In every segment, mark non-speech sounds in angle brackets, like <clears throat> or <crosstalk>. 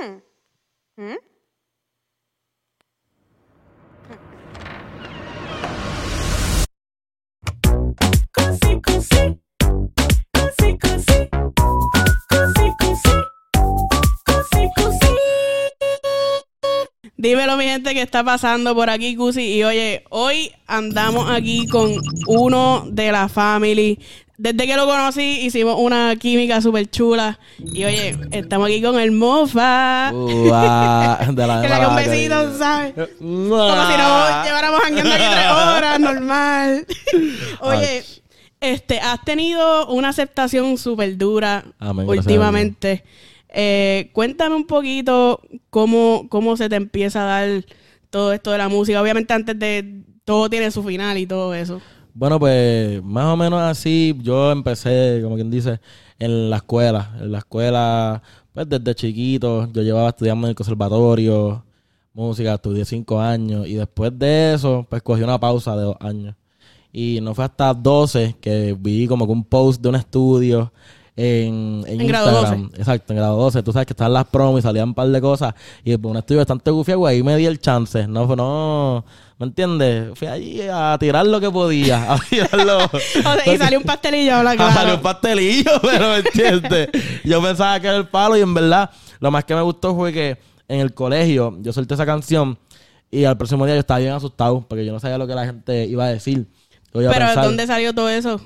Hmm. Hmm? Dímelo, mi gente, que está pasando por aquí, Cusi. Y oye, hoy andamos aquí con uno de la family. Desde que lo conocí, hicimos una química súper chula. Y oye, estamos aquí con el Mofa. Ua, de la <laughs> que le un besito, ¿sabes? Como si nos lleváramos jangueando aquí tres horas, <laughs> normal. <laughs> Oye, este, has tenido una aceptación súper dura Amén, gracias últimamente. Eh, cuéntame un poquito cómo, cómo se te empieza a dar todo esto de la música. Obviamente antes de todo tiene su final y todo eso. Bueno, pues más o menos así yo empecé, como quien dice, en la escuela. En la escuela, pues desde chiquito, yo llevaba estudiando en el conservatorio, música, estudié cinco años y después de eso, pues cogí una pausa de dos años. Y no fue hasta 12 que vi como que un post de un estudio en, en, En grado Instagram. Exacto, en grado 12. Tú sabes que estaban las promos y salían un par de cosas. Y pues, un estudio bastante gufiado, ahí me di el chance. No, no, ¿me entiendes? Fui allí a tirar lo que podía. A <laughs> tirarlo. <laughs> O sea, y salió un pastelillo, habla Ah, claro. salió un pastelillo, <laughs> pero ¿me entiendes? Yo pensaba que era el palo y en verdad lo más que me gustó fue que en el colegio yo solté esa canción y al próximo día yo estaba bien asustado porque yo no sabía lo que la gente iba a decir. Yo iba a Pero pensar- ¿dónde salió todo eso?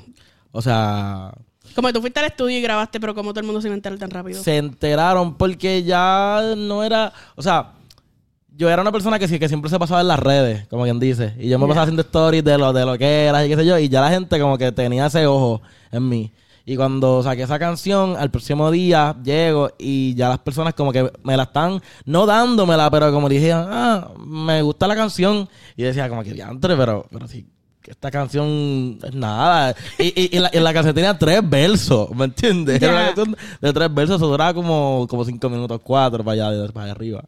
O sea, Como que tú fuiste al estudio y grabaste, pero como todo el mundo se iba a enterar tan rápido. se enteraron porque ya no era, o sea, yo era una persona que que siempre se pasaba en las redes, como quien dice, y yo me Ya. pasaba haciendo stories de lo de lo que era y qué sé yo, y ya la gente como que tenía ese ojo en mí. Y cuando saqué esa canción, al próximo día llego y ya las personas como que me la están, no dándomela, pero como dije, ah, me gusta la canción. Y decía como que diantre, pero, pero sí, esta canción es nada. Y, y, y la, y la canción tenía tres versos, ¿me entiendes? Era una Ya. canción de tres versos, eso duraba como, como cinco minutos, cuatro para allá, para allá arriba.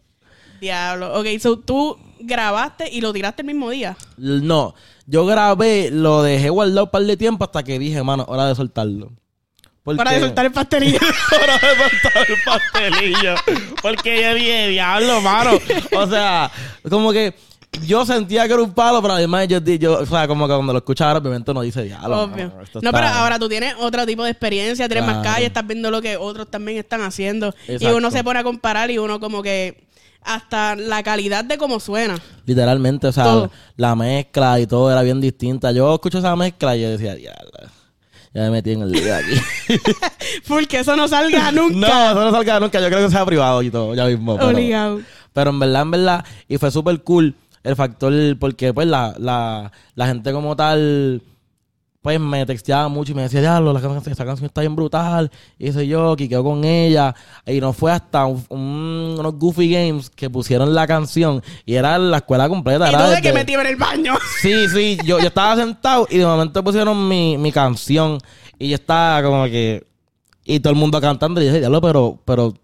Diablo. Ok, so tú grabaste y lo tiraste el mismo día. No, yo grabé, lo dejé guardado un par de tiempo hasta que dije, mano, hora de soltarlo. Porque- Para de soltar el pastelillo. <laughs> hora de soltar el pastelillo. Porque yo dije, diablo, mano. O sea, como que yo sentía que era un palo, pero además yo, yo o sea, como que cuando lo escuchas ahora, obviamente uno dice, diablo. Obvio. No, está- pero ahora tú tienes otro tipo de experiencia, tienes más calle, estás viendo lo que otros también están haciendo. Y uno se pone a comparar y uno como que hasta la calidad de cómo suena. Literalmente, o sea, Todo. la mezcla y todo era bien distinta. Yo escucho esa mezcla y yo decía, diablo. Ya me metí en el día aquí. <laughs> Porque eso no salga <laughs> no, nunca. eso no salga nunca. Yo creo que sea privado y todo, ya mismo. pero- Obligado. Pero en verdad, en verdad, y fue súper cool el factor, porque pues la, la, la gente como tal, pues me texteaba mucho y me decía, diablo, la canción, esta canción está bien brutal. Y hice yo, que quedó con ella. Y no fue hasta un- un- unos Goofy Games que pusieron la canción y era la escuela completa. Y era tú de desde- que metí en el baño. <laughs> Sí, sí, yo, yo estaba sentado y de momento pusieron mi, mi canción y yo estaba como que... Y todo el mundo cantando y yo dije, diablo, pero, pero,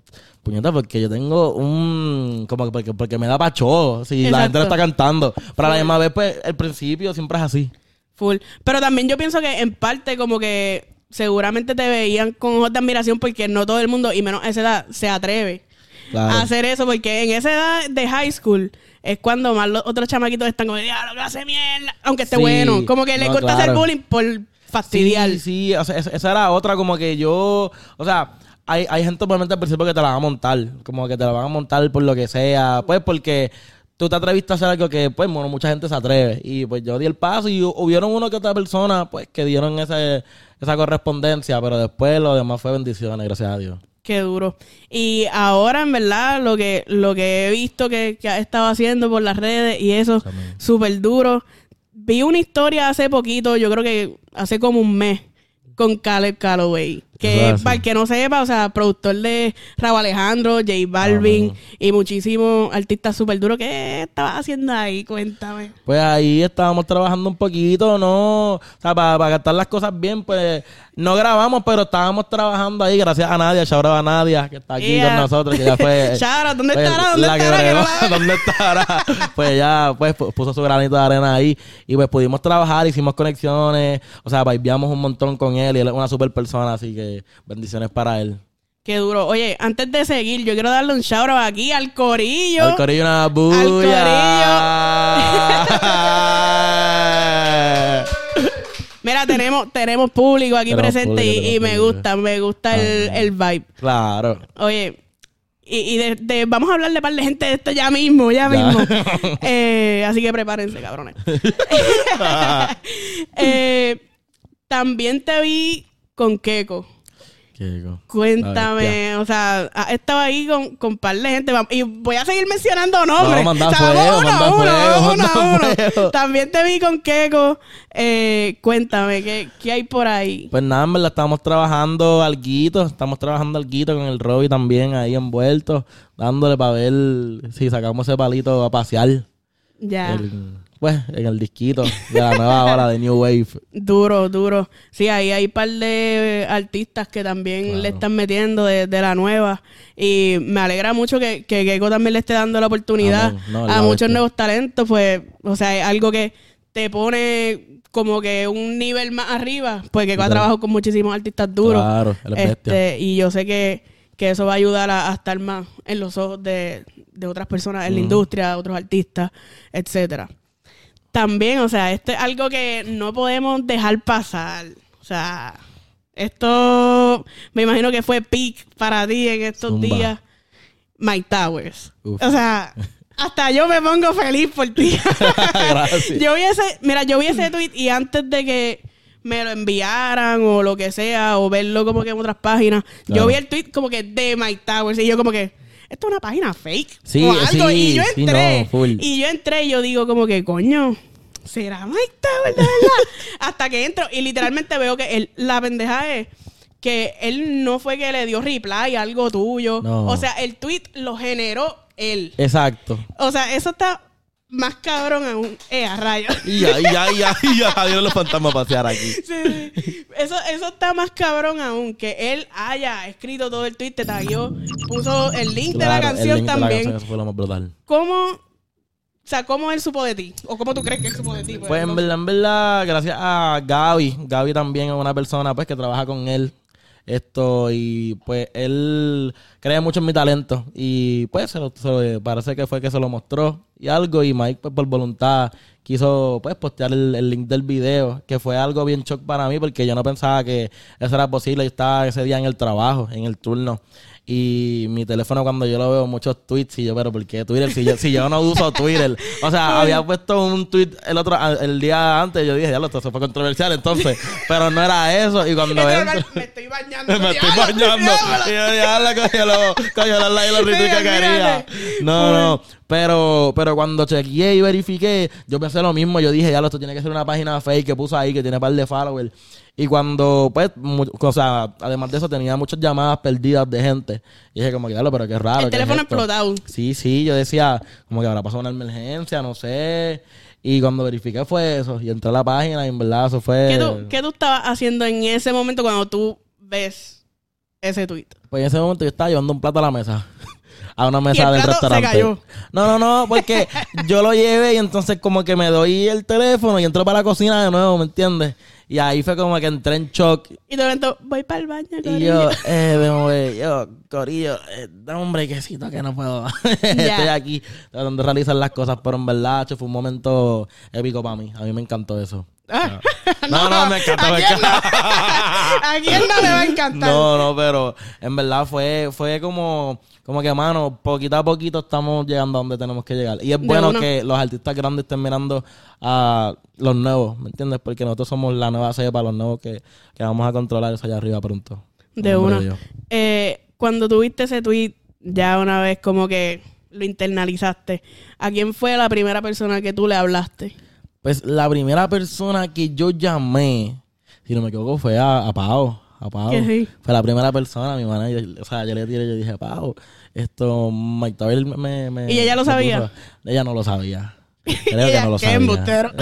puñeta, porque yo tengo un... Como que porque, porque me da pacho si la gente lo está cantando. Pero a la misma vez, pues, el principio siempre es así. Full. Pero también yo pienso que en parte como que seguramente te veían con ojos de admiración porque no todo el mundo, y menos a esa edad, se atreve Claro. a hacer eso. Porque en esa edad de high school es cuando más los otros chamaquitos están como, diablo, que hace mierda. Aunque esté Sí. bueno. Como que les No, gusta hacer claro. bullying por fastidiar. Sí, sí, o sea, esa, era otra como que yo, o sea, hay, hay gente obviamente al principio que te la van a montar, como que te la van a montar por lo que sea, pues porque tú te atreviste a hacer algo que, pues, bueno, mucha gente se atreve. Y pues yo di el paso y hu- hubieron uno que otra persona, pues, que dieron ese, esa correspondencia, pero después lo demás fue bendiciones, gracias a Dios. Qué duro. Y ahora, en verdad, lo que, lo que he visto que, que ha estado haciendo por las redes y eso, súper duro. Vi una historia hace poquito, yo creo que hace como un mes, con Caleb Calloway. Que es para el que no sepa, o sea, productor de Rabo Alejandro, J Balvin Amén. y muchísimos artistas súper duros. ¿Qué estabas haciendo ahí? Cuéntame. Pues ahí estábamos trabajando un poquito, no, o sea, para, para gastar las cosas bien, pues no grabamos, pero estábamos trabajando ahí, gracias a Nadia, shout out a Nadia, que está aquí Yeah. con nosotros, que ya fue... <laughs> Shout out, ¿dónde pues, estará? ¿Dónde que estará? Que bregó, no la <laughs> veo. ¿Dónde estará? pues ya, pues pu- puso su granito de arena ahí, y pues pudimos trabajar, hicimos conexiones, o sea, vivíamos un montón con él, y él es una super persona, así que bendiciones para él. Qué duro. Oye, antes de seguir, yo quiero darle un shout out aquí al corillo. Al corillo una bulla. <laughs> Mira, tenemos, tenemos público aquí Tenemos presente público, y, me gusta, me gusta el, el vibe. Claro. Oye, y, y de, de- vamos a hablar de par de gente de esto ya mismo, ya, Ya. mismo. <laughs> Eh, así que prepárense, cabrones. <laughs> Eh, también te vi con Keiko. Qué co- Cuéntame, o sea, has estado ahí con, con par de gente. Y voy a seguir mencionando nombres. No, O sea, fuego, uno uno, uno uno. También te vi con Keiko. Eh, cuéntame, ¿qué, ¿qué hay por ahí? Pues nada, en verdad estamos trabajando alguito, estamos trabajando alguito con el Robbie también ahí envuelto, dándole para ver si sacamos ese palito a pasear. Ya. El- pues, en el disquito de la nueva <laughs> hora de New Wave. Duro, duro. Sí, ahí hay un par de artistas que también Claro. le están metiendo de, de la nueva. Y me alegra mucho que, que Keiko también le esté dando la oportunidad. No, a muchos bestia. nuevos talentos. Pues, o sea, es algo que te pone como que un nivel más arriba. Pues Keiko ha trabajado con muchísimos artistas duros. Claro, bestia. Este, y yo sé que, que eso va a ayudar a, a estar más en los ojos de, de otras personas en la industria, otros artistas, etcétera. También, o sea, esto es algo que no podemos dejar pasar. O sea, esto me imagino que fue peak para ti en estos Zumba. días. Mike Towers. Uf. O sea, <laughs> hasta yo me pongo feliz por ti. <laughs> Gracias. Yo vi ese, mira, yo vi ese tweet y antes de que me lo enviaran o lo que sea, o verlo como que en otras páginas, Claro. yo vi el tweet como que de Mike Towers y yo como que, esto es una página fake. Sí, o algo. sí, y yo sí, entré. no. Y yo entré y yo digo como que, coño, ¿será Mike de verdad? <laughs> Hasta que entro y literalmente veo que él, la pendeja es que él no fue que le dio reply a algo tuyo. No. O sea, el tweet lo generó él. Exacto. O sea, eso está más cabrón aún. Eh, a rayos. <laughs> Y ya, y ya, y ya, y ya los fantasmas pasear aquí. <laughs> Sí, sí. Eso, eso está más cabrón aún. Que él haya escrito todo el tweet, te tagueó, puso el link de la Claro, el canción link de la también. canción, eso fue lo más brutal. ¿Cómo, o sea, cómo él supo de ti? ¿O cómo tú crees que él supo de ti? Pues en verdad, en verdad, gracias a Gaby. Gaby también es una persona pues que trabaja con él. Esto, y pues él cree mucho en mi talento. Y pues se lo, se lo- parece que fue que se lo mostró y algo. Y Mike, pues por voluntad, quiso pues postear el, link del video, que fue algo bien shock para mí, porque yo no pensaba que eso era posible. Yo estaba ese día en el trabajo, en el turno. Y mi teléfono cuando yo lo veo muchos tweets y yo, pero ¿por qué Twitter? Si yo, si yo no uso Twitter. O sea, <laughs> había puesto un tweet el otro el día antes, yo dije, ya lo esto fue controversial entonces, pero no era eso y cuando entro- me estoy bañando. <laughs> me estoy bañando y yo ya la coño lo coño los likes y que quería. No, no, pero pero cuando chequeé y verifiqué, yo pensé lo mismo, yo dije, ya lo esto tiene que ser una página fake que puso ahí que tiene par de followers. Y cuando, pues, o sea, además de eso, tenía muchas llamadas perdidas de gente. Y dije, como que, "Diablo, pero qué raro. El ¿qué es teléfono esto?". explotado. Sí, sí, yo decía, como que habrá pasado una emergencia, no sé. Y cuando verifiqué fue eso. Y entré a la página y en verdad eso fue. ¿Qué tú, ¿Qué tú estabas haciendo en ese momento cuando tú ves ese tweet? Pues en ese momento yo estaba llevando un plato a la mesa. A una Y mesa el del se restaurante. cayó. No, no, no, porque <laughs> yo lo llevé y entonces como que me doy el teléfono y entro para la cocina de nuevo, ¿me entiendes? Y ahí fue como que entré en shock. Y de momento, voy para el baño, Y corillo. yo, <laughs> eh, mover, yo, Corillo, eh, dame un brequecito que no puedo. <laughs> Estoy aquí tratando de realizar las cosas, pero en verdad, fue un momento épico para mí. A mí me encantó eso. Ah. No, no, me encantó, ¿A me quién encantó. no- ¿A quién no le va a encantar? No, no, pero en verdad fue, fue como, como que, mano, poquito a poquito estamos llegando a donde tenemos que llegar. Y es De bueno una. que los artistas grandes estén mirando a los nuevos, ¿me entiendes? Porque nosotros somos la nueva cepa, los nuevos que, que vamos a controlar eso allá arriba pronto. De una. Eh, cuando tuviste ese tweet, ya una vez como que lo internalizaste, ¿a quién fue la primera persona que tú le hablaste? Pues la primera persona que yo llamé, si no me equivoco, fue a, a Pau. A Pau. Que sí. Fue la primera persona, mi manager. O sea, yo le tiré, yo dije, Pau, esto, Mike Tower me, me- ¿Y ella lo sabía? puso". Ella no lo sabía. <laughs> Creo que no lo sabía. <laughs>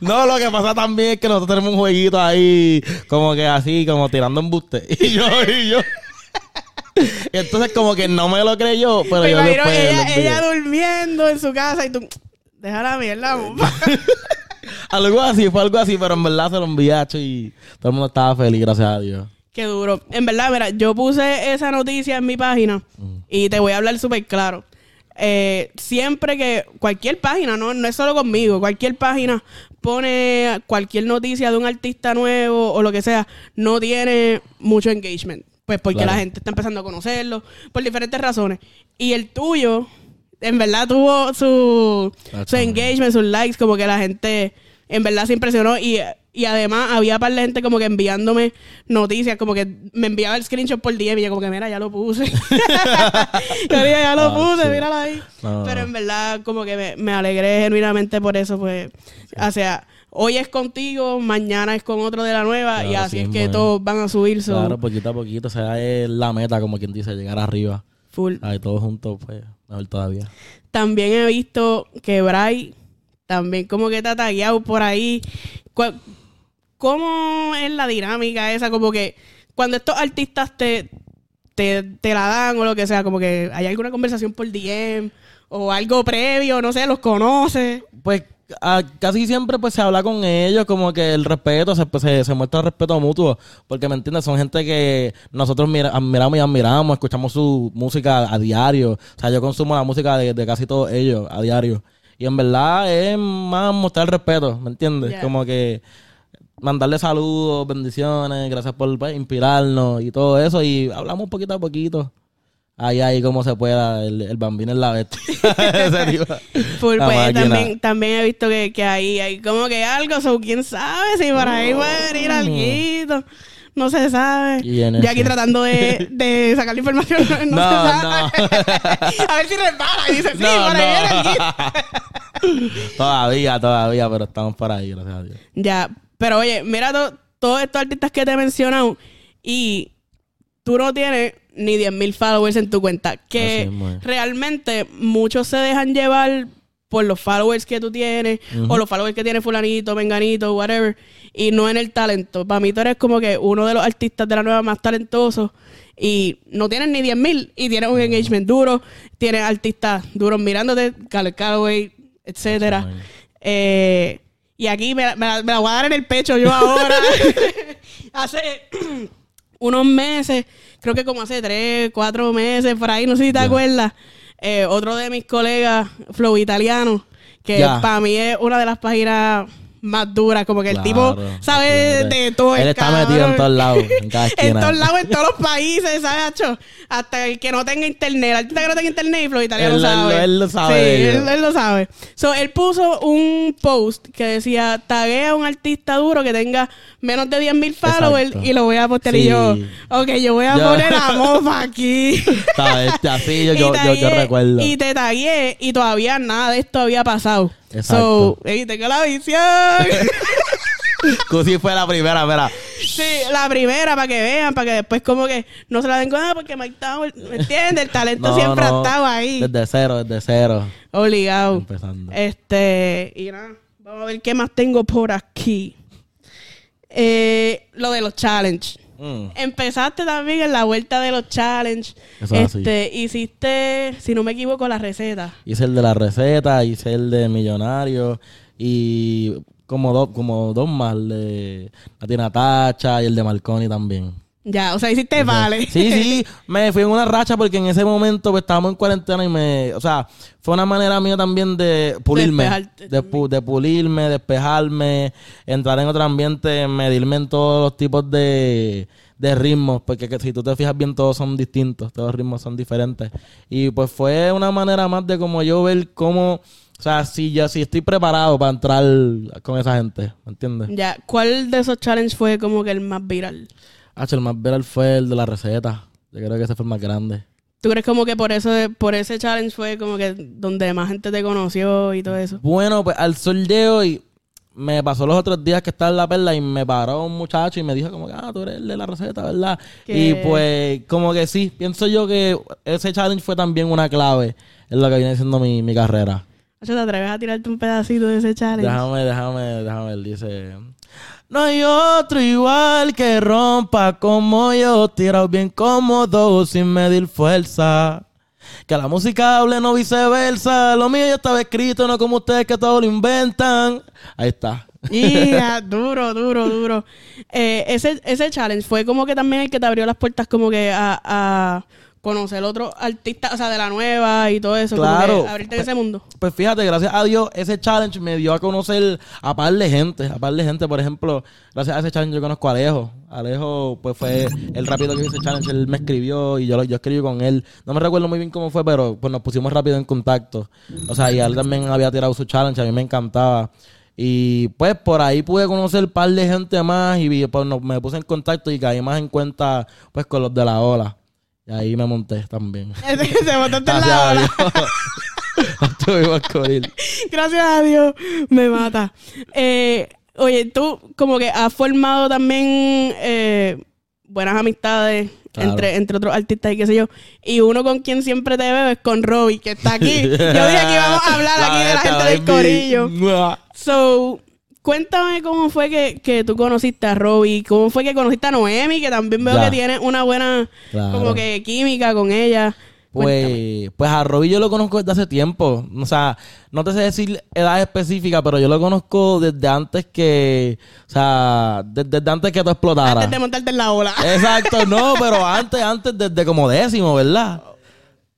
no, lo que pasa también es que nosotros tenemos un jueguito ahí, como que así, como tirando embuste. <laughs> Y yo, y yo. Entonces como que no me lo creyó, pero Me yo imagino después ella, ella durmiendo en su casa y tú, deja la mierda, bomba. Algo así, fue algo así, pero en verdad se lo envié hecho y todo el mundo estaba feliz, gracias a Dios. Qué duro. En verdad, mira, yo puse esa noticia en mi página y te voy a hablar súper claro. Eh, siempre que cualquier página, no, no es solo conmigo, cualquier página pone cualquier noticia de un artista nuevo o lo que sea, no tiene mucho engagement. Pues porque Claro. la gente está empezando a conocerlo, por diferentes razones. Y el tuyo, en verdad tuvo su, su Exactamente. engagement, sus likes, como que la gente en verdad se impresionó y, y además había par de gente como que enviándome noticias, como que me enviaba el screenshot por DM y yo como que mira, ya lo puse. <laughs> <laughs> yo dije, ya lo Ah, puse, sí. míralo ahí. No, Pero en verdad como que me, me alegré genuinamente por eso, pues, o sea, hoy es contigo, mañana es con otro de la nueva y así sí, es que todos van a subir, Claro, poquito a poquito. O sea, es la meta, como quien dice, llegar arriba. full. Ahí todos juntos, pues, mejor todavía. También he visto que Bray también como que te ha tagueado por ahí. ¿Cómo es la dinámica esa? Como que cuando estos artistas te, te, te la dan o lo que sea, como que hay alguna conversación por DM o algo previo, no sé, los conoces. Pues a- casi siempre pues se habla con ellos, como que el respeto, se, pues, se, se muestra el respeto mutuo, porque me entiendes, son gente que nosotros mira- admiramos y admiramos, escuchamos su música a diario, o sea, yo consumo la música de, de casi todos ellos a diario, y en verdad es más mostrar el respeto, ¿me entiendes? Como que mandarle saludos, bendiciones, gracias por pues, inspirarnos y todo eso, y hablamos poquito a poquito. Ahí, ahí, como se pueda, el, el bambino es la bestia. <laughs> Full, pues, también, también he visto que, que ahí hay como que algo, so, quién sabe si por ahí puede venir algo. No se sabe. Y en Yo aquí tratando de, de sacar la información. <laughs> No, No, se sabe. <laughs> a ver si resbala y dice, sí, por ahí viene todavía, todavía, pero estamos por ahí, gracias a Dios. Ya, pero oye, mira to- todos estos artistas que te he mencionado y tú no tienes ni 10.000 followers en tu cuenta. Que es. realmente muchos se dejan llevar por los followers que tú tienes o los followers que tiene fulanito, menganito, whatever, y no en el talento. Para mí tú eres como que uno de los artistas de la nueva más talentosos y no tienes ni 10.000 y tienes un engagement duro, tienes artistas duros mirándote, Caleb Calloway, etcétera. Eh, y aquí me, me la voy a dar en el pecho yo ahora. <laughs> <laughs> hace <clears throat> unos meses, creo que como hace tres, cuatro meses, por ahí, no sé si te acuerdas. eh, otro de mis colegas, Flow Italiano, que para mí es una de las páginas más duras, como que el Claro, tipo sabe de todo. el Él está cabrón. metido en todos lados, en cada <laughs> En esquina. todos lados, en todos los países, ¿sabes, Hacho? Hasta el que no tenga internet. El artista que no tenga internet y Flow Italiano Él- sabe. él lo sabe Sí, él, él lo sabe. So, él puso un post que decía, taguea a un artista duro que tenga menos de 10.000 followers Exacto. y lo voy a postear. Y yo, ok, yo voy a Yo- poner a Mofa aquí. <laughs> ¿Sabes? Este, Así yo, <laughs> recuerdo. Y te tagué y todavía nada de esto había pasado. Exacto. So, ey, tengo la visión. <laughs> Cusi fue la primera, mira. Sí, la primera para que vean, para que después como que no se la den con nada porque Mike Tower, ¿me entiendes? El talento No, siempre no, ha estado ahí. Desde cero, desde cero. Obligado. Empezando. Este, y nada, vamos a ver qué más tengo por aquí. Eh, lo de los challenge. Mm. Empezaste también en la vuelta de los challenge. Eso así. este, hiciste, si no me equivoco, la receta. Hice el de la receta, hice el de millonario y como dos, como dos más, el de Latina Tacha y el de Marconi también. Ya, o sea, hiciste vale. Sí, sí, <laughs> me fui en una racha porque en ese momento pues, estábamos en cuarentena y me, o sea, fue una manera mía también de pulirme, Despejarte de, pu- de pulirme, despejarme, entrar en otro ambiente, medirme en todos los tipos de, de ritmos, porque que si tú te fijas bien todos son distintos, todos los ritmos son diferentes. Y pues fue una manera más de como yo ver cómo, o sea, si yo si estoy preparado para entrar con esa gente, ¿me entiendes? Ya, ¿cuál de esos challenge fue como que el más viral? Ah, el más viral fue el de la receta. Yo creo que ese fue el más grande. ¿Tú crees como que por eso, por ese challenge fue como que donde más gente te conoció y todo eso? Bueno, pues al sol de hoy me pasó los otros días que estaba en la perla y me paró un muchacho y me dijo como que, ah, tú eres el de la receta, ¿verdad? Y pues como que sí, pienso yo que ese challenge fue también una clave en lo que viene siendo mi, mi carrera. ¿te atreves a tirarte un pedacito de ese challenge? Déjame, déjame, déjame ver, dice... No hay otro igual que rompa como yo, tirado bien cómodo sin medir fuerza. Que la música hable, no viceversa. Lo mío ya estaba escrito, no como ustedes que todo lo inventan. Ahí está. Y <laughs> duro, duro, duro. Eh, ese, ese challenge fue como que también el que te abrió las puertas como que a, a conocer otro artista, o sea, de la nueva y todo eso. Claro. Como que abrirte en ese mundo. Pues fíjate, gracias a Dios, ese challenge me dio a conocer a par de gente. A par de gente, por ejemplo, gracias a ese challenge yo conozco a Alejo. Alejo, pues fue el rápido que hizo ese challenge. Él me escribió y yo, yo escribí con él. No me recuerdo muy bien cómo fue, pero pues nos pusimos rápido en contacto. O sea, y él también había tirado su challenge, a mí me encantaba. Y pues por ahí pude conocer un par de gente más y pues, no- me puse en contacto y caí más en cuenta pues con los de la ola. Y ahí me monté también. <laughs> Se botaste en la ola. Estuvimos. <laughs> Gracias a Dios, me mata. Eh, oye, tú como que has formado también eh, buenas amistades Claro. entre, entre otros artistas y qué sé yo. Y uno con quien siempre te veo es con Robbie, que está aquí. <laughs> Yo dije que íbamos a hablar aquí de la gente del corillo. So, cuéntame cómo fue que, que tú conociste a Robbie, cómo fue que conociste a Noemi, que también veo que tiene una buena Claro. como que química con ella. Cuéntame. Pues, pues a Robbie yo lo conozco desde hace tiempo. O sea, no te sé decir edad específica, pero yo lo conozco desde antes que. O sea, de- desde, antes que tú explotaras. Antes de montarte en la ola. Exacto, no, pero <laughs> antes, antes, desde como décimo, ¿verdad?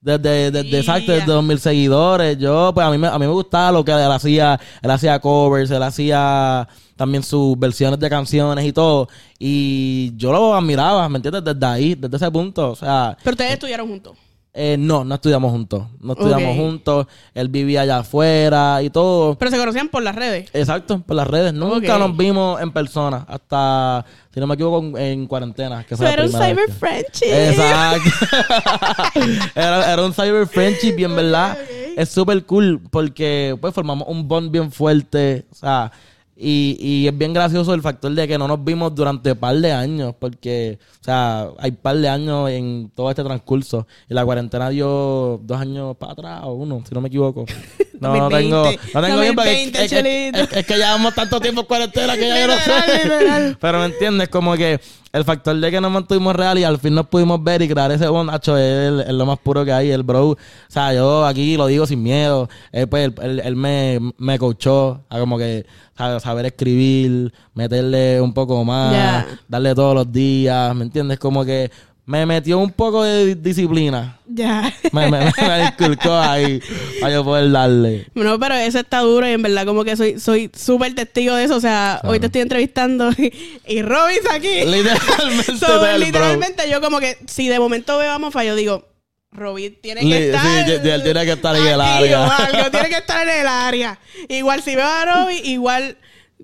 Desde, desde, exacto, desde dos mil seguidores. Yo, pues a mí, me, a mí me gustaba lo que él hacía. Él hacía covers, él hacía también sus versiones de canciones y todo. Y yo lo admiraba, ¿me entiendes? Desde ahí, desde ese punto. O sea, Pero ustedes estudiaron juntos. Eh, no, no estudiamos juntos. No estudiamos juntos. Él vivía allá afuera y todo. Pero se conocían por las redes. Exacto, por las redes. Nunca Ok. nos vimos en persona. Hasta, si no me equivoco, en, en cuarentena. Que era un cyber que- friendship. Exacto. <laughs> <laughs> era, era un cyber friendship y en verdad es súper cool porque pues formamos un bond bien fuerte. O sea, y, y es bien gracioso el factor de que no nos vimos durante un par de años porque, o sea, hay par de años en todo este transcurso. Y la cuarentena dio dos años para atrás o uno, si no me equivoco. <laughs> No, no 2020, tengo, no tengo bien porque 2020, es, es- es- que llevamos tanto tiempo en cuarentena que ya yo no sé. <laughs> Pero me entiendes, como que el factor de que nos mantuvimos real y al fin nos pudimos ver y crear ese bond, hacho, es, es lo más puro que hay, el bro. O sea, yo aquí lo digo sin miedo. Él, pues, él, él- él me, me coachó a como que a saber escribir, meterle un poco más, darle todos los días, ¿me entiendes? Como que me metió un poco de di- disciplina. Ya. <laughs> Me, me, me inculcó ahí para yo poder darle. No, pero eso está duro y en verdad como que soy soy súper testigo de eso. O sea, hoy te estoy entrevistando <laughs> y, y aquí. Literalmente. <laughs> So, del bro. literalmente yo como que si de momento veo a Mofa, yo digo, Robin tiene que Li- estar... sí, él tiene que estar en el área. algo, tiene que estar en el área. Igual si veo a Robin, igual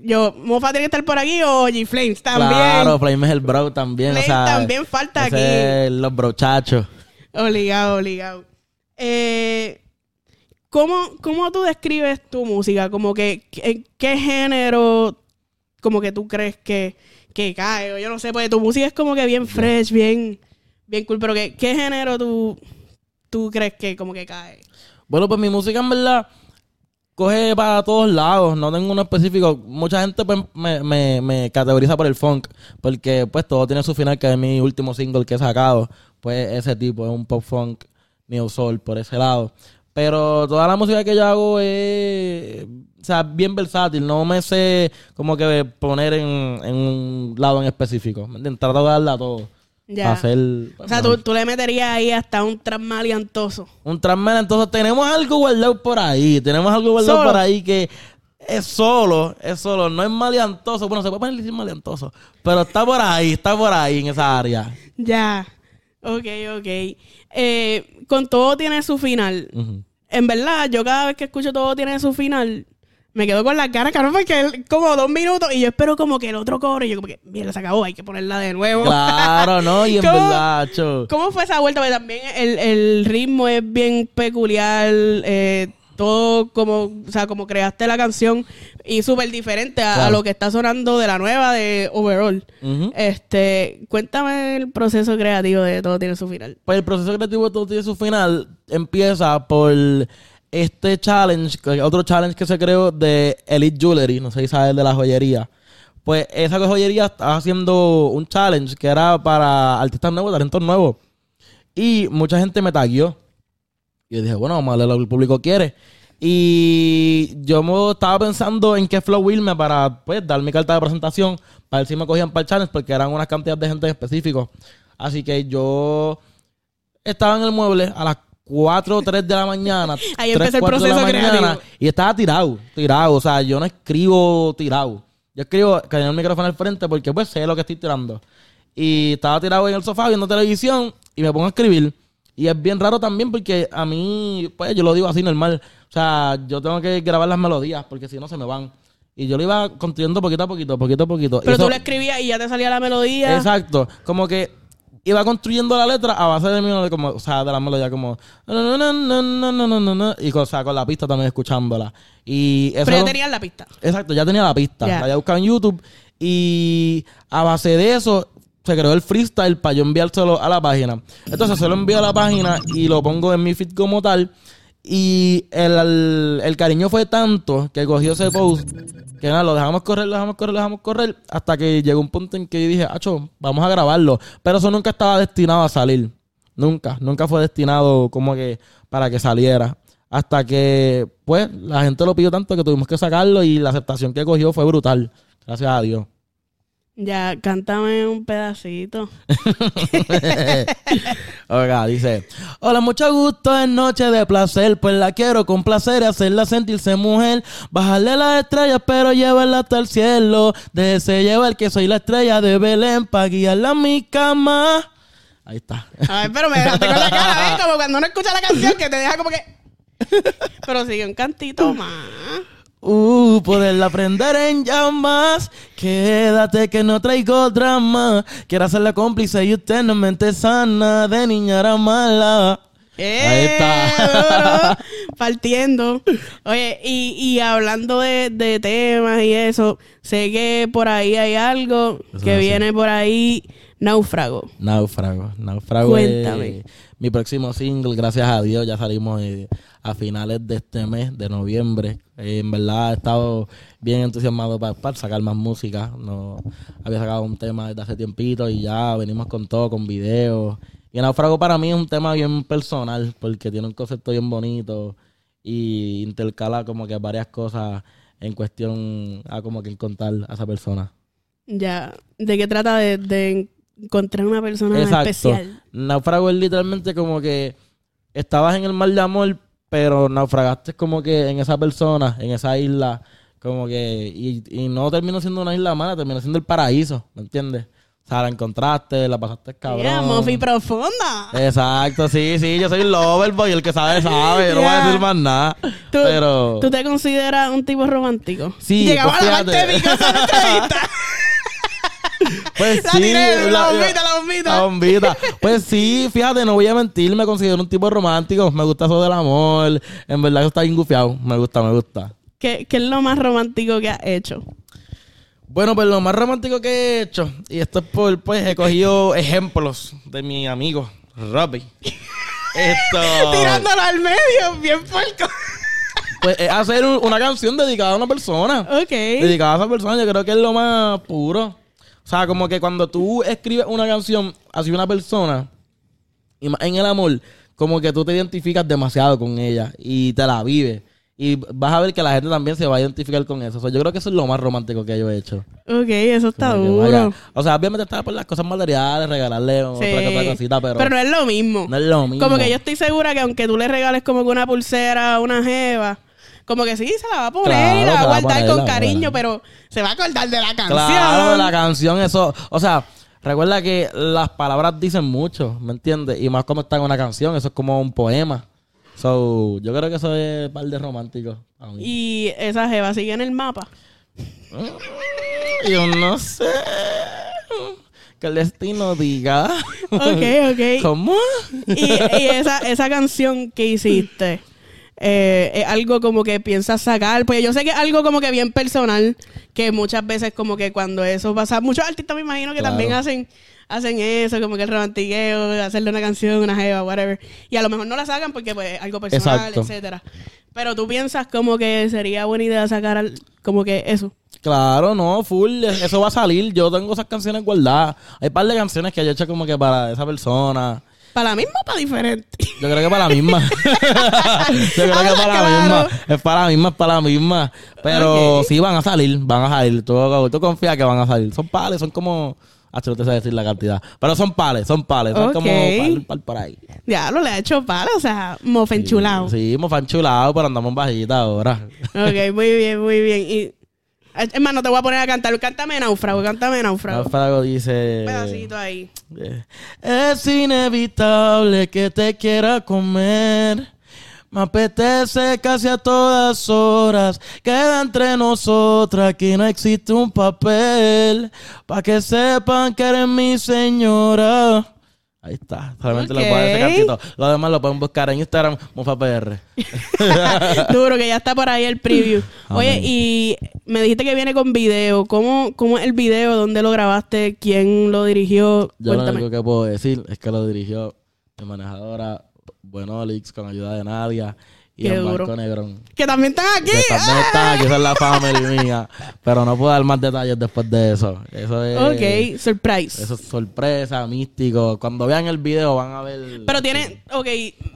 yo, Mofa tiene que estar por aquí o G-Flames también. Claro, Flame es el bro también. Flame o sea, también falta aquí. es los brochachos. Obligado, obligado. Eh, ¿cómo, ¿Cómo tú describes tu música? Como que, ¿qué, qué género como que tú crees que, que cae? O yo no sé, porque tu música es como que bien fresh, bien, bien cool, pero ¿qué, qué género tú, tú crees que como que cae? Bueno, pues mi música en verdad coge para todos lados. No tengo uno específico. Mucha gente pues, me, me, me categoriza por el funk. Porque pues todo tiene su final, que es mi último single que he sacado. Pues ese tipo, es un pop funk, neo soul, por ese lado. Pero toda la música que yo hago es, o sea, bien versátil. No me sé como que poner en, en un lado en específico. ¿me? Trato de darle a todo. Ya. Hacer, O sea, tú, tú le meterías ahí hasta un trap maleantoso. un transmera. Entonces tenemos algo guardado por ahí. Tenemos algo guardado Solo. por ahí que es solo, es solo, no es maleantoso. Bueno, se puede poner decir maleantoso. Pero está por ahí, está por ahí en esa área. Ya. Ok, ok. Eh, con todo tiene su final. En verdad, yo cada vez que escucho todo tiene su final, me quedo con la cara, cabrón, porque él- como dos minutos y yo espero como que el otro cobre y yo como que, mira, se acabó, hay que ponerla de nuevo. Claro, ¿no? Y en <laughs> verdad. ¿Cómo fue esa vuelta? Porque también el, el ritmo es bien peculiar, eh, todo como, o sea, como creaste la canción y súper diferente a, lo que está sonando de la nueva de Overall. Este, cuéntame el proceso creativo de todo tiene su final. Pues el proceso creativo de todo tiene su final. Empieza por este challenge, otro challenge que se creó de Elite Jewelry, no sé si sabes de la joyería. Pues esa joyería estaba haciendo un challenge que era para artistas nuevos, talentos nuevos. Y mucha gente me taguió. Y yo dije, bueno, vamos a leer lo que el público quiere. Y yo me estaba pensando en qué flow irme para pues dar mi carta de presentación, para ver si me cogían para el challenge, porque eran unas cantidades de gente en específico. Así que yo estaba en el mueble a las 4 o 3 de la mañana. <laughs> Ahí 3, empezó el 4 de la proceso mañana, creativo. Y estaba tirado, tirado. O sea, yo no escribo tirado. Yo escribo con el micrófono al frente porque pues sé lo que estoy tirando. Y estaba tirado en el sofá viendo televisión y me pongo a escribir. Y es bien raro también porque a mí, pues yo lo digo así normal. O sea, yo tengo que grabar las melodías porque si no se me van. Y yo lo iba construyendo poquito a poquito, poquito a poquito. Y Pero eso- tú le escribías y ya te salía la melodía. Exacto. Como que y va construyendo la letra a base de melodía, como, o sea, de la melodía como y o sea, con la pista también escuchándola. Y eso, Pero ya tenías la pista. Exacto, ya tenía la pista. Yeah. La había buscado en YouTube y a base de eso se creó el freestyle para yo enviárselo a la página. Entonces se lo envío a la página y lo pongo en mi feed como tal. Y el, el, cariño fue tanto que cogió ese post que nada, lo dejamos correr, lo dejamos correr, lo dejamos correr. Hasta que llegó un punto en que yo dije, Acho, vamos a grabarlo. Pero eso nunca estaba destinado a salir. Nunca, nunca fue destinado como que para que saliera. Hasta que, pues, la gente lo pidió tanto que tuvimos que sacarlo y la aceptación que cogió fue brutal. Gracias a Dios. Ya, cántame un pedacito. <laughs> Oiga, dice: Hola, mucho gusto, es noche de placer. Pues la quiero complacer y hacerla sentirse mujer. Bajarle las estrellas, pero llevarla hasta el cielo. Déjese llevar que soy la estrella de Belén para guiarla a mi cama. Ahí está. A ver, pero me dejaste con la cara, ¿ves? <laughs> Como cuando uno escucha la canción que te deja como que... <laughs> Pero sigue un cantito más. Uh, poderla prender en llamas. Quédate que no traigo drama. Quiero hacerla cómplice y usted no mente sana de niñara mala. Ahí está. Eh. <laughs> Partiendo. Oye, y, y hablando de, de temas y eso, sé que por ahí hay algo Eso que así. viene por ahí, náufrago. Náufrago. Náufrago Cuéntame. es mi próximo single. Gracias a Dios ya salimos eh, a finales de este mes, de noviembre. Eh, en verdad he estado bien entusiasmado para, sacar más música. No había sacado un tema desde hace tiempito y ya venimos con todo, con videos. Y Náufrago para mí es un tema bien personal porque tiene un concepto bien bonito y intercala como que varias cosas en cuestión a como que encontrar a esa persona. Ya, ¿de qué trata encontrar una persona Exacto. especial? Náufrago es literalmente como que estabas en el mar de amor, pero naufragaste como que en esa persona, en esa isla, como que, y, y no terminó siendo una isla mala, terminó siendo el paraíso, ¿me entiendes? O sea, la encontraste, la pasaste cabrón. Mira, Mofi profunda. Exacto, sí, sí, yo soy el loverboy, el que sabe, <laughs> sabe, yo no voy a decir más nada. ¿Tú, pero... ¿Tú te consideras un tipo romántico? Sí, pues a la parte fíjate. épica de la entrevista. <laughs> Pues La sí, tiré, la bombita, la bombita. la bombita. Pues sí, fíjate, no voy a mentir, me considero un tipo romántico. Me gusta eso del amor. En verdad que está bien gufiado. Me gusta, me gusta. ¿Qué, ¿Qué es lo más romántico que has hecho? Bueno, pues lo más romántico que he hecho, y esto es por, pues he cogido <laughs> ejemplos de mi amigo Robbie. <laughs> Esto. Tirándolo al medio, bien puerco. <laughs> Pues es hacer un- una canción dedicada a una persona. ok. dedicada a esa persona, yo creo que es lo más puro. O sea, como que cuando tú escribes una canción hacia una persona, y en el amor, como que tú te identificas demasiado con ella y te la vives. Y vas a ver que la gente también se va a identificar con eso. O sea, yo creo que eso es lo más romántico que yo he hecho. Ok, eso está duro. O sea, obviamente está por las cosas materiales, regalarle otra, que otra cosita, pero, no es lo mismo. no es lo mismo. Como que yo estoy segura que aunque tú le regales como que una pulsera, una jeva, como que sí, se la va a poner Claro, y la va a guardar poner, con cariño, pero se va a acordar de la canción. Claro, de la canción, eso. O sea, recuerda que las palabras dicen mucho, ¿me entiendes? Y más cuando está en una canción, eso es como un poema. So, yo creo que eso es par de romántico. a mí. Y esa jeva sigue en el mapa. Yo no sé. Que el destino diga. Ok, ok. ¿Cómo? Y, y esa, esa canción que hiciste, eh, es algo como que piensas sacar. Pues yo sé que es algo como que bien personal, que muchas veces como que cuando eso pasa, muchos artistas me imagino que Claro. también hacen hacen eso, como que el romantiqueo, hacerle una canción, una jeva, whatever. Y a lo mejor no la sacan porque pues algo personal, Exacto. etcétera. Pero tú piensas como que sería buena idea sacar al- como que eso. Claro, no, full. Eso va a salir. Yo tengo esas canciones guardadas. Hay par de canciones que yo he hecho como que para esa persona. ¿Para la misma o para diferente? Yo creo que para la misma. <laughs> Yo creo que Ah, para la misma. Es para la misma, es para la misma. Pero Ok. sí van a salir, van a salir. Tú, tú confías que van a salir. Son pales, son como... Ah, no te sé decir la cantidad. Pero son pales, son pales. Son como pal, pal por ahí. Ya lo le ha hecho palo, o sea, mofenchulado. Sí, hemos fanchulado, pero andamos bajita ahora. Ok, muy bien, muy bien. Y, es más, no te voy a poner a cantar. Cántame náufrago, cántame náufrago. Náufrago dice... Un pedacito ahí. Eh, Es inevitable que te quiera comer. Me apetece casi a todas horas. Queda entre nosotras que no existe un papel. Pa' que sepan que eres mi señora. Ahí está. Solamente lo pueden Ok. cantito. Lo demás lo pueden buscar en Instagram, MufaPR. <laughs> Duro, que ya está por ahí el preview. Oye, Amén. y me dijiste que viene con video. ¿Cómo, ¿Cómo es el video? ¿Dónde lo grabaste? ¿Quién lo dirigió? Yo lo Cuéntame. único que puedo decir es que lo dirigió mi manejadora Buenolix con ayuda de Nadia y Qué el duro. Marco Negrón. Que también están aquí. Que también está aquí, esa es la family mía. Pero no puedo dar más detalles después de eso. Eso es. Ok, surprise. Eso es sorpresa, místico. Cuando vean el video van a ver. Pero tiene, ok,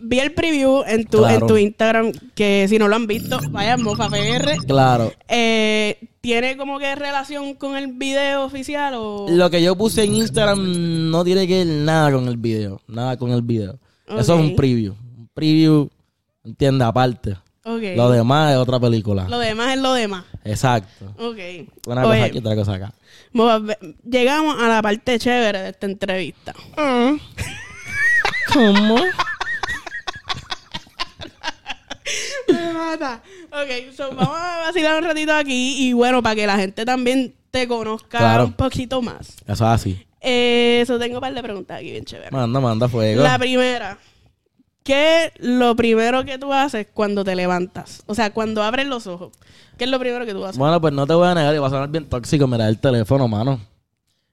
vi el preview en tu, Claro. en tu Instagram, que si no lo han visto, vayan, Mofa PR. Claro. Eh, ¿Tiene como que relación con el video oficial o...? Lo que yo puse en Instagram no tiene que ver nada con el video. Nada con el video. Eso es un preview. Un preview, entiende, aparte. Lo demás es otra película. Lo demás es lo demás. Exacto. Ok. Una Oye, cosa aquí, otra cosa acá. Llegamos a la parte chévere de esta entrevista. <laughs> ¿Cómo? Me mata. Ok, so vamos a vacilar un ratito aquí y bueno, para que la gente también te conozca Claro. un poquito más. Eso es así. Eh, Eso tengo un par de preguntas aquí bien chéveres. Manda, manda fuego. La primera. ¿Qué es lo primero que tú haces cuando te levantas? O sea, cuando abres los ojos. ¿Qué es lo primero que tú haces? Bueno, pues no te voy a negar y va a sonar bien tóxico mirar el teléfono, mano.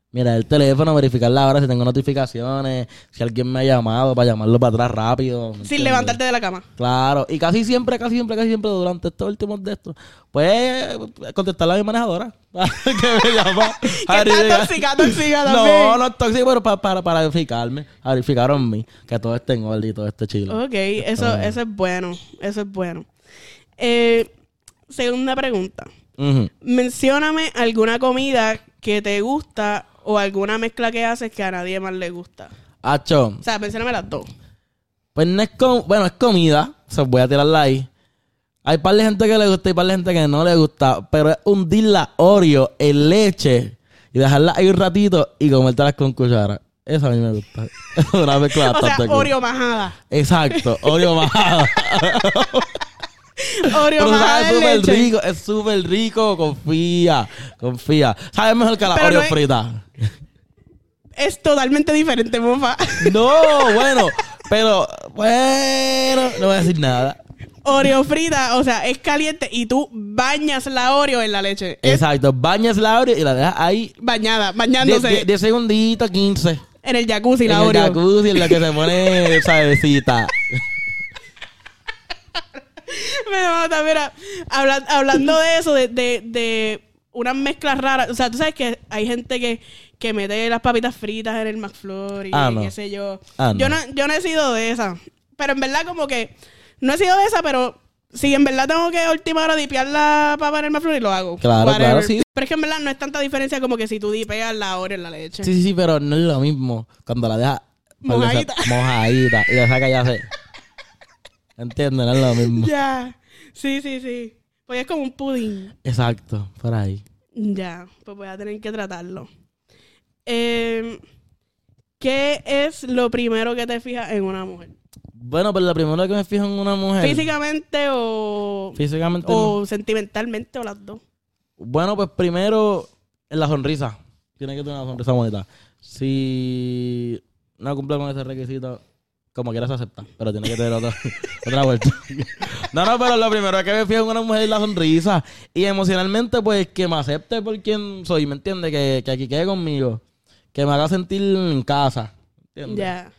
Mirar el teléfono, verificar la hora, si tengo notificaciones, si alguien me ha llamado para llamarlo para atrás rápido. ¿me Sin entiendes? levantarte de la cama. Claro, y casi siempre, casi siempre, casi siempre durante estos últimos de estos, pues contestarle a mi manejadora <laughs> que me llama. <laughs> Que tóxica, tóxica también. No, no es tóxico, pero para, para, para verificarme, a verificar en mí, que todo esté en orden y todo esté chido. Ok, eso, eso es bueno. Eso es bueno. Eh, segunda pregunta. Ujú. Mencióname alguna comida que te gusta o alguna mezcla que haces que a nadie más le gusta. Acho, O sea, mencióname las dos. Pues no es com bueno, es comida. Se voy a tirarla ahí. Hay par de gente que le gusta y par de gente que no le gusta. Pero es hundir la Oreo en leche y dejarla ahí un ratito y comértelas con cuchara. Eso a mí me gusta. <laughs> Una mezcla O sea. Oreo majada. Exacto, Oreo majada. <laughs> Oreo Pero sabe súper leche. rico, es súper rico. Confía, confía. Sabe mejor que la Pero Oreo no es- frita. Es totalmente diferente, mofa. No, bueno, pero bueno, no voy a decir nada. Oreo frita, o sea, es caliente y tú bañas la Oreo en la leche. Exacto, bañas la Oreo y la dejas ahí bañada, 10 bañándose segunditos, 15. en el jacuzzi la en el Oreo. jacuzzi, en la que se pone <laughs> suavecita. <laughs> Me mata, mira. Habla- hablando de eso, de, de, de unas mezclas raras. O sea, tú sabes que hay gente que, que mete las papitas fritas en el McFlurry Ah, y no. qué sé yo. Ah, yo, no. Yo no he sido de esa. Pero en verdad, como que no he sido de esa, pero si en verdad tengo que a última hora dipear la papa en el McFlurry, lo hago. Claro, claro, sí. Pero es que en verdad no es tanta diferencia como que si tú dipeas la Oreo en la leche. Sí, sí, sí, pero no es lo mismo cuando la dejas Mojadita. mojadita y la saca ya se. ¿Entiendes? No es lo mismo. Ya. Sí, sí, sí. Pues es como un pudín. Exacto, por ahí. Ya, pues voy a tener que tratarlo. Eh, ¿Qué es lo primero que te fijas en una mujer? Bueno, pues lo primero que me fijo en una mujer. ¿Físicamente o, Físicamente. no. o sentimentalmente o las dos? Bueno, pues primero en la sonrisa. Tiene que tener una sonrisa bonita. Si no cumple con ese requisito, como quiera se acepta. Pero tiene que tener otra, <laughs> otra vuelta. <laughs> no, no, pero lo primero que me fijo en una mujer es la sonrisa. Y emocionalmente, pues que me acepte por quien soy, ¿me entiendes? Que, que aquí quede conmigo. Que me haga sentir en casa. ¿Entiendes? Ya.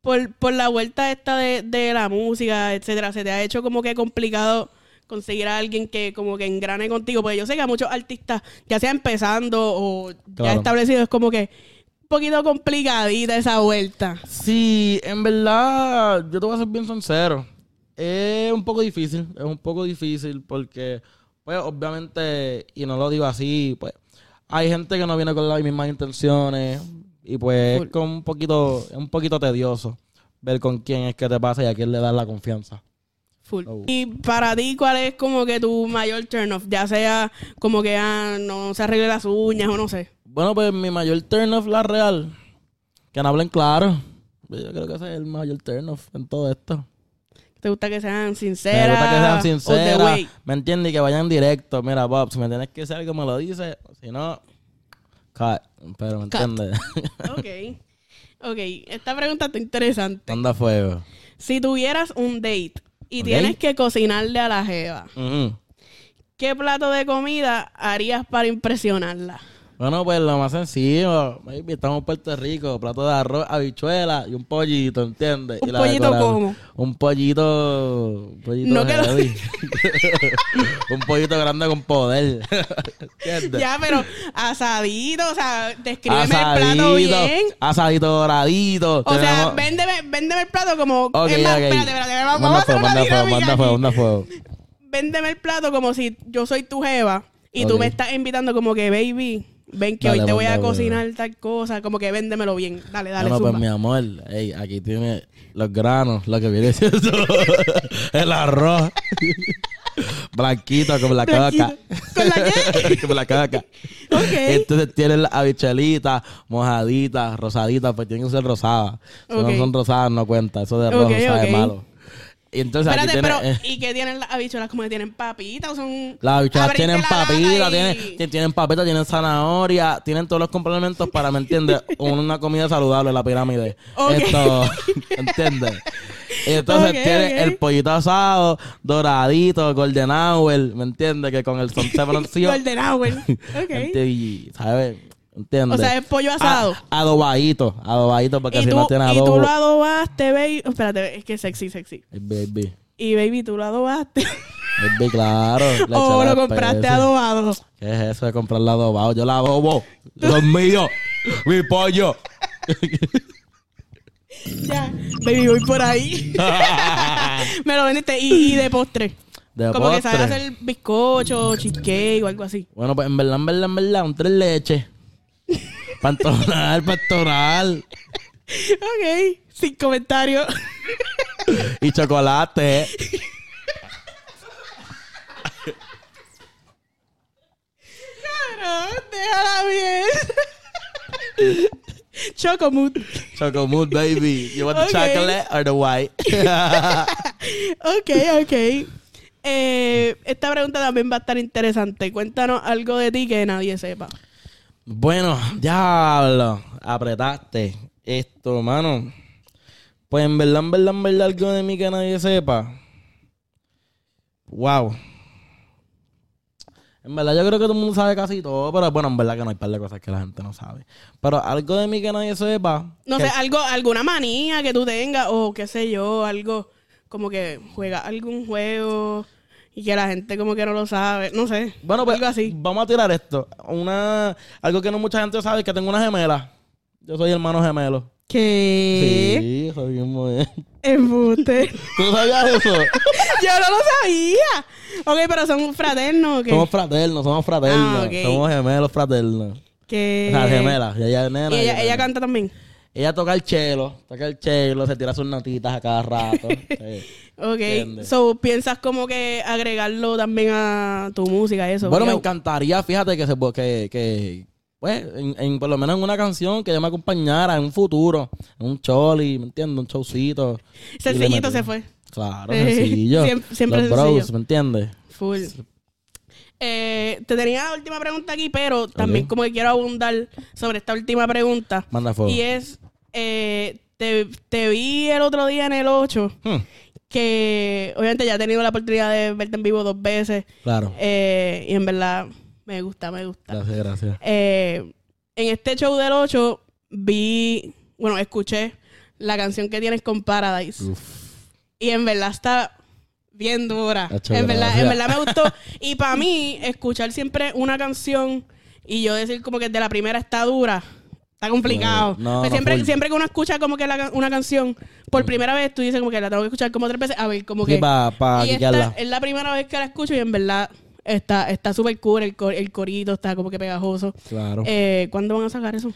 Por, por la vuelta esta de, de la música, etcétera, ¿se te ha hecho como que complicado conseguir a alguien que como que engrane contigo? Porque yo sé que a muchos artistas, ya sea empezando o ya establecidos, es como que poquito complicadita esa vuelta. Sí, en verdad, yo te voy a ser bien sincero. Es un poco difícil, es un poco difícil porque, pues, obviamente, y no lo digo así, pues, hay gente que no viene con las mismas intenciones y pues es como un poquito, es un poquito tedioso ver con quién es que te pasa y a quién le das la confianza. Full. Oh. Y para ti, ¿cuál es como que tu mayor turn off? Ya sea como que ah, no se arregle las uñas o no sé. Bueno, pues mi mayor turn off, la real, que no hablen claro. Yo creo que ese es el mayor turn off en todo esto. ¿Te gusta que sean Me sinceras? gusta que sean sinceras. ¿Me entiendes? Y que vayan directo. Mira, Bob, si me tienes que algo, me lo dices. Si no, cut. Pero, ¿me entiendes? <laughs> Ok. Ok, esta pregunta está interesante. Anda fuego. Si tuvieras un date y tienes que cocinarle a la jeva. ¿qué plato de comida harías para impresionarla? Bueno, pues lo más sencillo, baby, estamos en Puerto Rico, plato de arroz, habichuela y un pollito, ¿entiendes? ¿Un Y la pollito cómo? Un pollito, un pollito No lo- heavy. <laughs> un pollito grande con poder, <laughs> ¿entiendes? Ya, pero asadito, o sea, descríbeme el plato bien. asadito doradito. O sea, tenemos- véndeme, véndeme el plato como... Ok, es más, espérate, espérate, vamos, Manda a hacer fuego, una manda fuego, manda fuego, manda fuego. Véndeme el plato como si yo soy tu jeva y tú Ok. me estás invitando como que, baby, ven que Dale, hoy te voy a cocinar tal cosa, como que véndemelo bien. Dale, dale, Bueno, pues mi amor, ey, aquí tiene los granos, lo que viene siendo <laughs> el arroz. Blanquito, como la caca. ¿Con la qué? <laughs> la caca. Ok. Entonces tienen las habichuelitas, mojaditas, rosaditas, pues tienen que ser rosadas. Si no son rosadas, no cuenta. Eso de rojo Ok, sabe malo. Y entonces Espérate, pero eh, ¿y qué tienen las habichuelas? ¿Como que tienen papitas o son...? las habichuelas tienen la papitas, y- tienen, ti- tienen papitas, tienen zanahoria, tienen todos los complementos para, ¿me entiendes? <laughs> Una comida saludable, la pirámide. Ok. Esto, <laughs> ¿entiendes? Y entonces Ok, tiene el pollito asado, doradito, golden hour, ¿me entiendes? Que con el sonce <laughs> bronceado. Golden Hour. Ok. Enti- ¿Sabes? ¿Entiendes? O sea, es pollo asado. A- adobadito, adobadito, porque y, si tú, no tiene y adobo. tú lo adobaste, baby. Espérate, es que sexy, sexy. Baby, Y baby, tú lo adobaste. baby, claro. <laughs> o lo compraste adobado. ¿Qué es eso de comprarla adobado? Yo la adobo. Eso es mío. <laughs> Mi pollo. <laughs> Ya. Baby, voy por ahí. Me lo vendiste. Y, y de postre. De Como que sabes postre. hacer bizcocho, cheesecake o algo así. Bueno, pues en verdad, en verdad, en verdad, un tres leches. Pantonal, pantonal. Ok. Sin comentarios. Y chocolate. Cabrón, déjala bien. Chocomut. Chocomut, baby. You want the Ok. chocolate or the white? <laughs> Ok, ok. Eh, esta pregunta también va a estar interesante. Cuéntanos algo de ti que nadie sepa. Bueno, diablo. Apretaste. Esto, mano. Pues en verdad, en verdad, en verdad, algo de mí que nadie sepa. Wow. En verdad, yo creo que todo el mundo sabe casi todo, pero bueno, en verdad que no hay par de cosas que la gente no sabe. Pero algo de mí que nadie sepa. No que- sé, algo, alguna manía que tú tengas o qué sé yo, algo como que juega algún juego y que la gente como que no lo sabe. No sé. Bueno, pues algo así. vamos a tirar esto. Una, algo que no mucha gente sabe es que tengo una gemela. Yo soy hermano gemelo. ¿Qué? Sí, soy bien muy Embuste. <laughs> ¿Tú sabías eso? <laughs> Yo no lo sabía. Ok, pero son fraternos. ¿o qué? Somos fraternos, somos fraternos. Ah. Somos gemelos fraternos. que... O sea, gemelas. Y ella nena. Y ella, nena. ella canta también. Ella toca el chelo, toca el chelo, se tira sus notitas a cada rato. <laughs> Sí. Ok. Entiende. So, piensas como que agregarlo también a tu música eso. Bueno, me encantaría, fíjate, que se que, que pues, en, en- por lo menos en una canción que ella me acompañara en un futuro, en un choli, ¿me entiendes? Un showcito. Sencillito se fue. Claro, <laughs> sencillo. siempre- siempre Los bros, sencillo. ¿me entiendes? Full. Eh, te tenía la última pregunta aquí, pero también como que quiero abundar sobre esta última pregunta. Manda fuego. Y es, eh, te, te vi el otro día en el 8, Hmm, que obviamente ya he tenido la oportunidad de verte en vivo dos veces. claro. eh, y en verdad me gusta, me gusta. Gracias, gracias. Eh, en este show del 8 vi, bueno, escuché la canción que tienes con Paradise. Uf. Y en verdad está bien dura. Hacho, En verdad, gracias. en verdad me gustó. <laughs> Y para mí, escuchar siempre una canción y yo decir como que de la primera está dura, Está complicado. Pues, no, Pues no, siempre, siempre que uno escucha como que la una canción por primera vez, tú dices como que la tengo que escuchar como tres veces. A ver, como Sí, que. pa- pa y esta quitarla. es la primera vez que la escucho y en verdad está está súper cool. El, cor- el corito está como que pegajoso. Claro. Eh, ¿Cuándo van a sacar eso?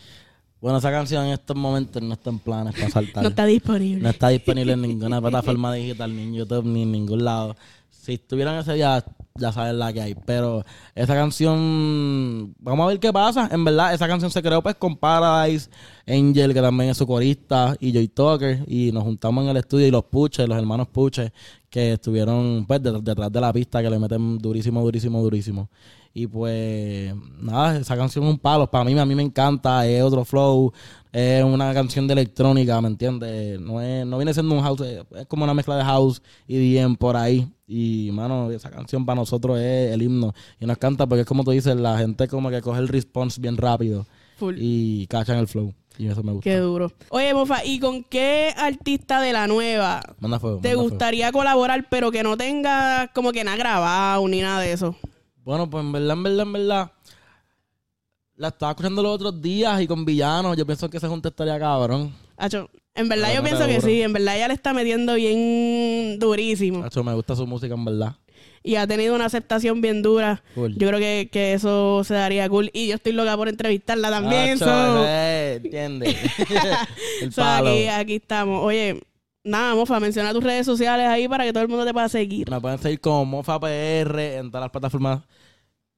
Bueno, esa canción en estos momentos no está en planes para <laughs> saltar. No está disponible. No está disponible en ninguna <laughs> plataforma digital, ni en YouTube, ni en ningún lado. Si estuvieran ese día, ya saben la que hay. Pero esa canción, vamos a ver qué pasa. En verdad, esa canción se creó pues con Paradise, Angel, que también es su corista, y Joy Tucker. Y nos juntamos en el estudio y los Puches, los hermanos Puches, que estuvieron pues det- detrás de la pista, que le meten durísimo, durísimo, durísimo. Y pues, nada, esa canción es un palo. Para mí, a mí me encanta. Es otro flow. Es una canción de electrónica, ¿me entiendes? No, es, no viene siendo un house. Es, como una mezcla de house y DM por ahí. Y, mano, esa canción para nosotros es el himno. Y nos canta porque es como tú dices, la gente como que coge el response bien rápido. Full. Y cachan el flow. Y eso me gusta. Qué duro. Oye, Mofa, ¿y con qué artista de la nueva Manda fuego. te manda fuego. gustaría colaborar, pero que no tenga como que nada grabado ni nada de eso? Bueno, pues en verdad, en verdad, en verdad. La estaba escuchando los otros días y con villanos. Yo pienso que ese junte estaría cabrón. Hacho, en verdad yo no pienso que sí, en verdad ella le está metiendo bien durísimo Nacho, me gusta su música, en verdad. y ha tenido una aceptación bien dura. Yo creo que, que eso se daría cool y yo estoy loca por entrevistarla también. Nacho, so- eh, ¿entiendes? <laughs> el so, palo. aquí, aquí estamos. Oye, nada, Mofa, menciona tus redes sociales ahí para que todo el mundo te pueda seguir. Me pueden seguir como Mofa PR en todas las plataformas.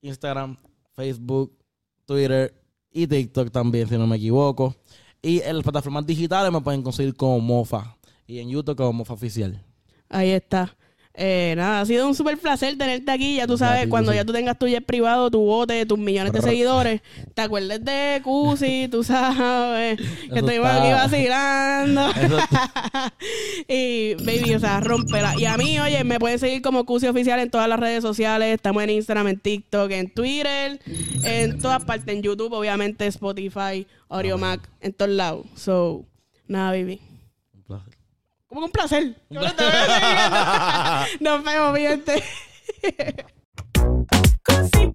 Instagram, Facebook, Twitter y TikTok también, si no me equivoco. Y en las plataformas digitales me pueden conseguir como Mofa. Y en YouTube como Mofa Oficial. Ahí está. Eh, nada, ha sido un súper placer tenerte aquí. Ya tú sabes, ti, cuando ya tú tengas tu jet privado, tu bote, tus millones de seguidores, te acuerdes de Cusi, tú <laughs> sabes, que estuvimos aquí vacilando. <laughs> <laughs> Y, baby, o sea, rompela. Y a mí, oye, me pueden seguir como Cusi Oficial en todas las redes sociales. Estamos en Instagram, en TikTok, en Twitter, en todas partes, en YouTube, obviamente, Spotify, Audio Mac, en todos lados. So, nada, baby. Un placer. Un placer. <laughs> No te <laughs> Nos vemos, mi gente. Cosi,